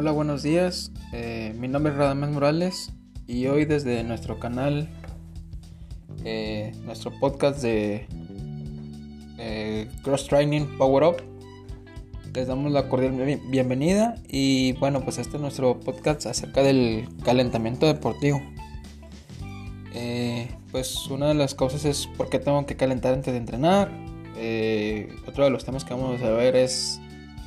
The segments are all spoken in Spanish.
Hola, buenos días. Eh, mi nombre es Radamés Morales y hoy desde nuestro canal, eh, nuestro podcast de eh, Cross Training Power Up, les damos la cordial bienvenida y bueno, pues este es nuestro podcast acerca del calentamiento deportivo. pues una de las causas es por qué tengo que calentar antes de entrenar. otro de los temas que vamos a ver es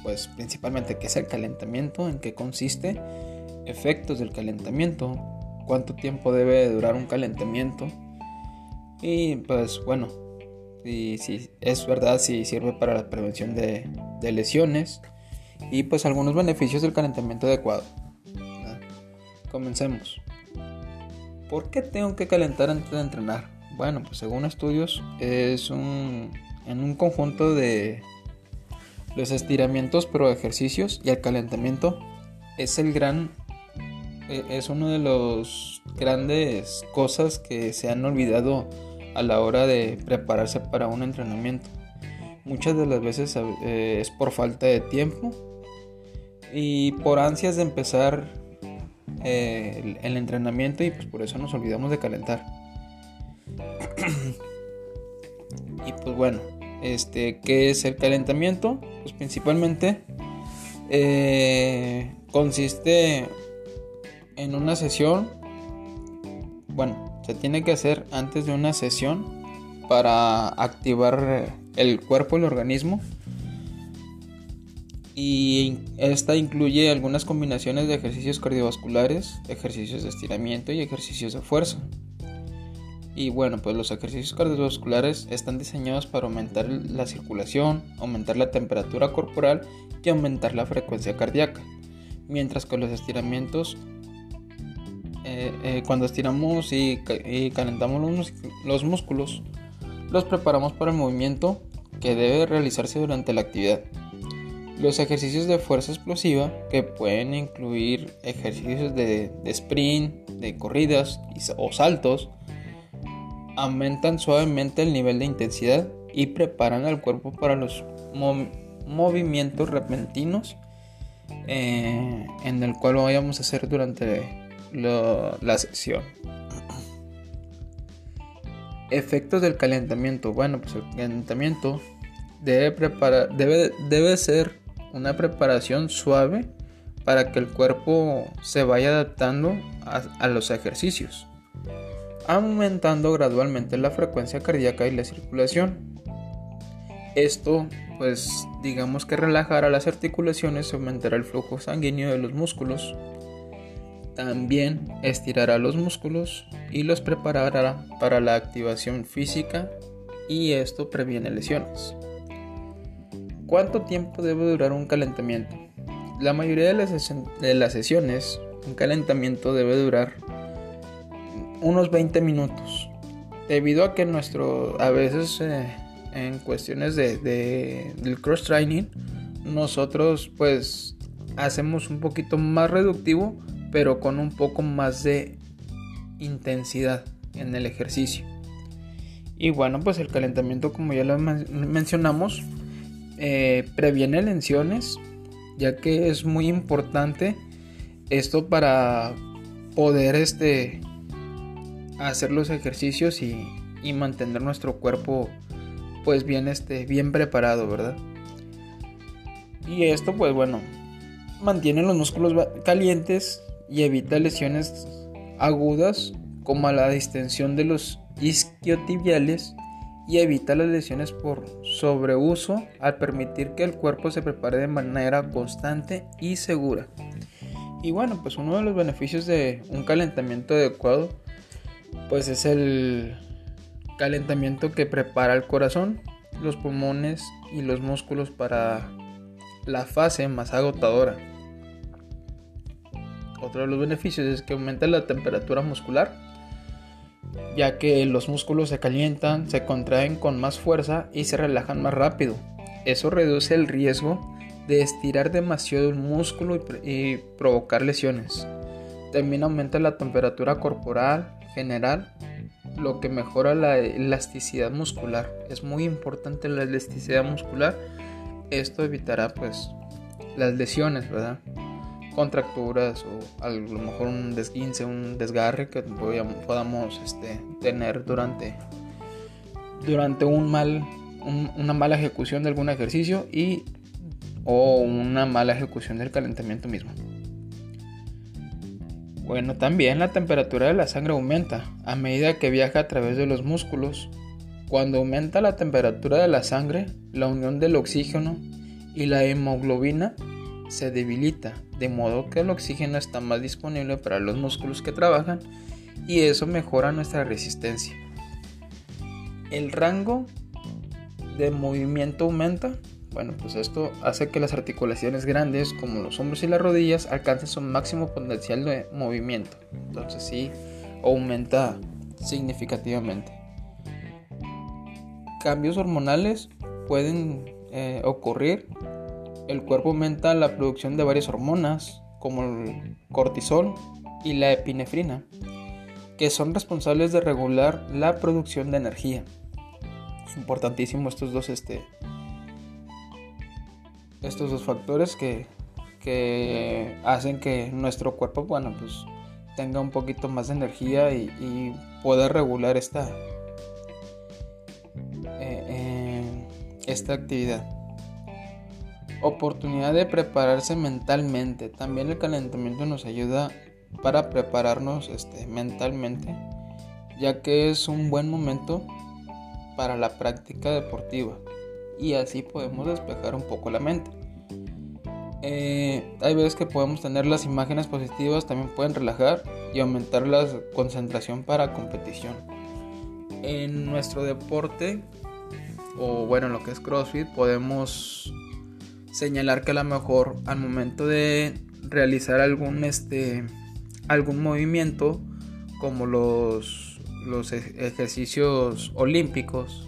pues principalmente qué es el calentamiento, en qué consiste, efectos del calentamiento, cuánto tiempo debe durar un calentamiento y pues bueno, si, es verdad si sirve para la prevención de, de, lesiones y pues algunos beneficios del calentamiento adecuado. Comencemos. ¿Por qué tengo que calentar antes de entrenar? Bueno, pues según estudios es un en un conjunto de los estiramientos pro ejercicios y el calentamiento es el gran e, es uno de los grandes cosas que se han olvidado a la hora de prepararse para un entrenamiento. Muchas de las veces eh, es por falta de tiempo y por ansias de empezar eh, el, entrenamiento y pues por eso nos olvidamos de calentar. y pues bueno, este, ¿Qué es el calentamiento? Pues principalmente eh, consiste en una sesión. Bueno, se tiene que hacer antes de una sesión para activar el cuerpo, el organismo. Y esta incluye algunas combinaciones de ejercicios cardiovasculares, ejercicios de estiramiento y ejercicios de fuerza. Y bueno, pues los ejercicios cardiovasculares están diseñados para aumentar la circulación, aumentar la temperatura corporal y aumentar la frecuencia cardíaca. Mientras que los estiramientos, eh, eh, cuando estiramos y, calentamos los, músculos, los preparamos para el movimiento que debe realizarse durante la actividad. Los ejercicios de fuerza explosiva, que pueden incluir ejercicios de, sprint, de corridas o saltos, aumentan suavemente el nivel de intensidad y preparan al cuerpo para los movimientos repentinos eh, en el cual lo vayamos a hacer durante la sesión. Efectos del calentamiento. Bueno, pues el calentamiento debe, ser una preparación suave para que el cuerpo se vaya adaptando a los ejercicios aumentando gradualmente la frecuencia cardíaca y la circulación. Esto, pues digamos que relajará las articulaciones, aumentará el flujo sanguíneo de los músculos. También estirará los músculos y los preparará para la activación física y esto previene lesiones. ¿Cuánto tiempo debe durar un calentamiento? La mayoría de las, de las sesiones, un calentamiento debe durar unos 20 minutos. Debido a que nuestro, a veces eh, en cuestiones de, del cross training, nosotros pues hacemos un poquito más reductivo, pero con un poco más de intensidad en el ejercicio. Y bueno, pues el calentamiento, como ya lo mencionamos, eh, previene lesiones, ya que es muy importante esto para poder este, hacer los ejercicios y, mantener nuestro cuerpo pues bien este bien preparado verdad y esto pues bueno mantiene los músculos calientes y evita lesiones agudas como la distensión de los isquiotibiales y evita las lesiones por sobreuso al permitir que el cuerpo se prepare de manera constante y segura. Y bueno, pues uno de los beneficios de un calentamiento adecuado pues es el calentamiento que prepara el corazón, los pulmones y los músculos para la fase más agotadora. Otro de los beneficios es que aumenta la temperatura muscular, ya que los músculos se calientan, se contraen con más fuerza y se relajan más rápido. Eso reduce el riesgo de estirar demasiado el músculo y, provocar lesiones. También aumenta la temperatura corporal general, lo que mejora la elasticidad muscular. Es muy importante la elasticidad muscular. Esto evitará pues las lesiones, ¿verdad? contracturas o a lo mejor un desguince, un desgarre que podamos este, tener durante, durante un mal, una mala ejecución de algún ejercicio y o una mala ejecución del calentamiento mismo. Bueno, también la temperatura de la sangre aumenta a medida que viaja a través de los músculos. Cuando aumenta la temperatura de la sangre, la unión del oxígeno y la hemoglobina se debilita, de modo que el oxígeno está más disponible para los músculos que trabajan y eso mejora nuestra resistencia. El rango de movimiento aumenta bueno, pues esto hace que las articulaciones grandes como los hombros y las rodillas alcancen su máximo potencial de movimiento. Entonces sí, aumenta significativamente. Cambios hormonales pueden eh, ocurrir. El cuerpo aumenta la producción de varias hormonas como el cortisol y la epinefrina, que son responsables de regular la producción de energía. Importantísimo estos dos este, estos dos factores que, hacen que nuestro cuerpo, bueno, pues tenga un poquito más de energía y, pueda regular esta, eh, eh, esta actividad. Oportunidad de prepararse mentalmente. También el calentamiento nos ayuda para prepararnos este, mentalmente, ya que es un buen momento para la práctica deportiva y así podemos despejar un poco la mente. Eh, hay veces que podemos tener las imágenes positivas, también pueden relajar y aumentar la concentración para competición. En nuestro deporte, o bueno, en lo que es CrossFit, podemos señalar que a lo mejor al momento de realizar algún, este, algún movimiento, como los, los ejercicios olímpicos,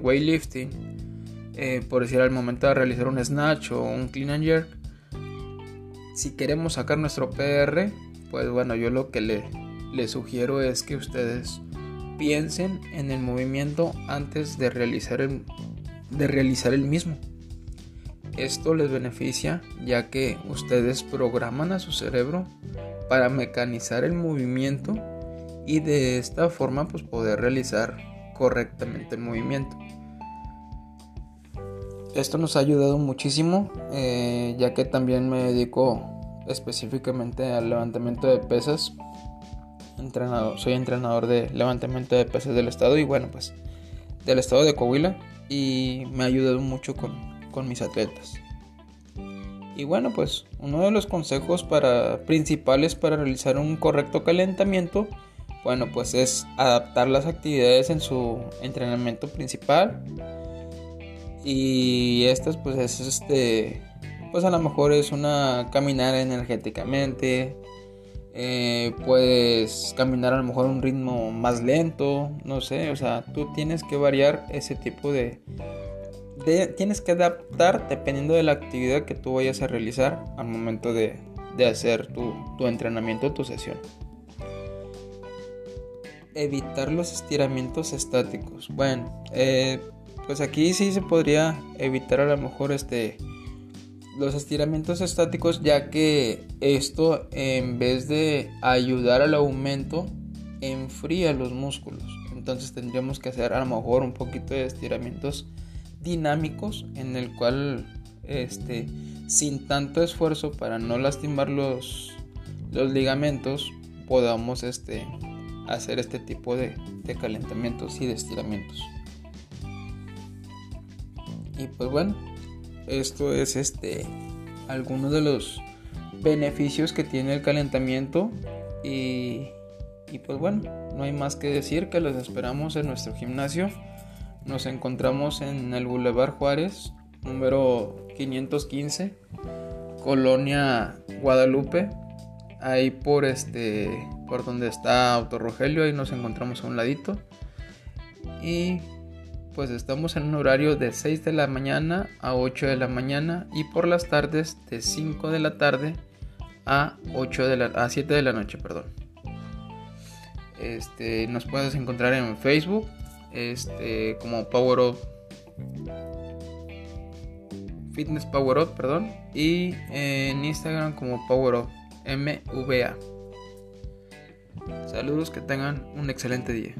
weightlifting, eh, por decir al momento de realizar un snatch o un clean and jerk, si queremos sacar nuestro PR, pues bueno, yo lo que le, le sugiero es que ustedes piensen en el movimiento antes de realizar el, de realizar el mismo. Esto les beneficia ya que ustedes programan a su cerebro para mecanizar el movimiento y de esta forma pues poder realizar correctamente el movimiento. Esto nos ha ayudado muchísimo, eh, ya que también me dedico específicamente al levantamiento de pesas. Soy entrenador de levantamiento de pesas del estado y bueno, pues del estado de Coahuila y me ha ayudado mucho con, con mis atletas. Y bueno, pues uno de los consejos para, principales para realizar un correcto calentamiento, bueno, pues es adaptar las actividades en su entrenamiento principal y estas pues es este, pues a lo mejor es una caminar energéticamente, eh, puedes caminar a lo mejor a un ritmo más lento, no sé, o sea, tú tienes que variar ese tipo de, tienes que adaptar dependiendo de la actividad que tú vayas a realizar al momento de, de hacer tu, tu entrenamiento, tu sesión evitar los estiramientos estáticos. Bueno, eh, pues aquí sí se podría evitar a lo mejor este los estiramientos estáticos ya que esto en vez de ayudar al aumento enfría los músculos. Entonces tendríamos que hacer a lo mejor un poquito de estiramientos dinámicos en el cual este sin tanto esfuerzo para no lastimar los, los ligamentos podamos este hacer este tipo de, de calentamientos y de estiramientos y pues bueno, esto es este algunos de los beneficios que tiene el calentamiento y, y pues bueno, no hay más que decir que los esperamos en nuestro gimnasio. Nos encontramos en el Boulevard Juárez, número 515, Colonia Guadalupe. Ahí por este por donde está Auto Rogelio, ahí nos encontramos a un ladito. Y pues estamos en un horario de 6 de la mañana a 8 de la mañana y por las tardes de 5 de la tarde a 8 de la a 7 de la noche, perdón. Este, nos puedes encontrar en Facebook, este, como Power Up Fitness Power Up, perdón, y en Instagram como Power Up, MVA. Saludos, que tengan un excelente día.